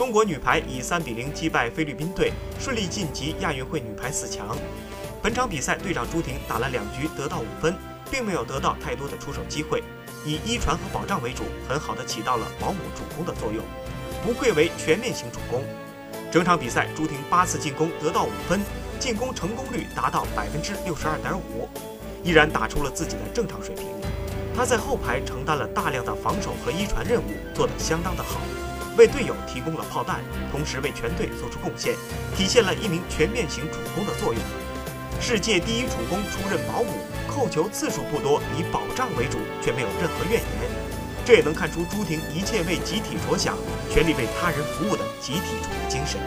中国女排以三比零击败菲律宾队，顺利晋级亚运会女排四强。本场比赛，队长朱婷打了两局，得到五分，并没有得到太多的出手机会，以一传和保障为主，很好的起到了保姆主攻的作用，不愧为全面型主攻。整场比赛，朱婷八次进攻得到五分，进攻成功率达到百分之六十二点五，依然打出了自己的正常水平。她在后排承担了大量的防守和一传任务，做得相当的好，为队友提供了炮弹，同时为全队做出贡献，体现了一名全面型主攻的作用。世界第一主攻出任保姆，扣球次数不多，以保障为主，却没有任何怨言。这也能看出朱婷一切为集体着想，全力为他人服务的集体主义精神。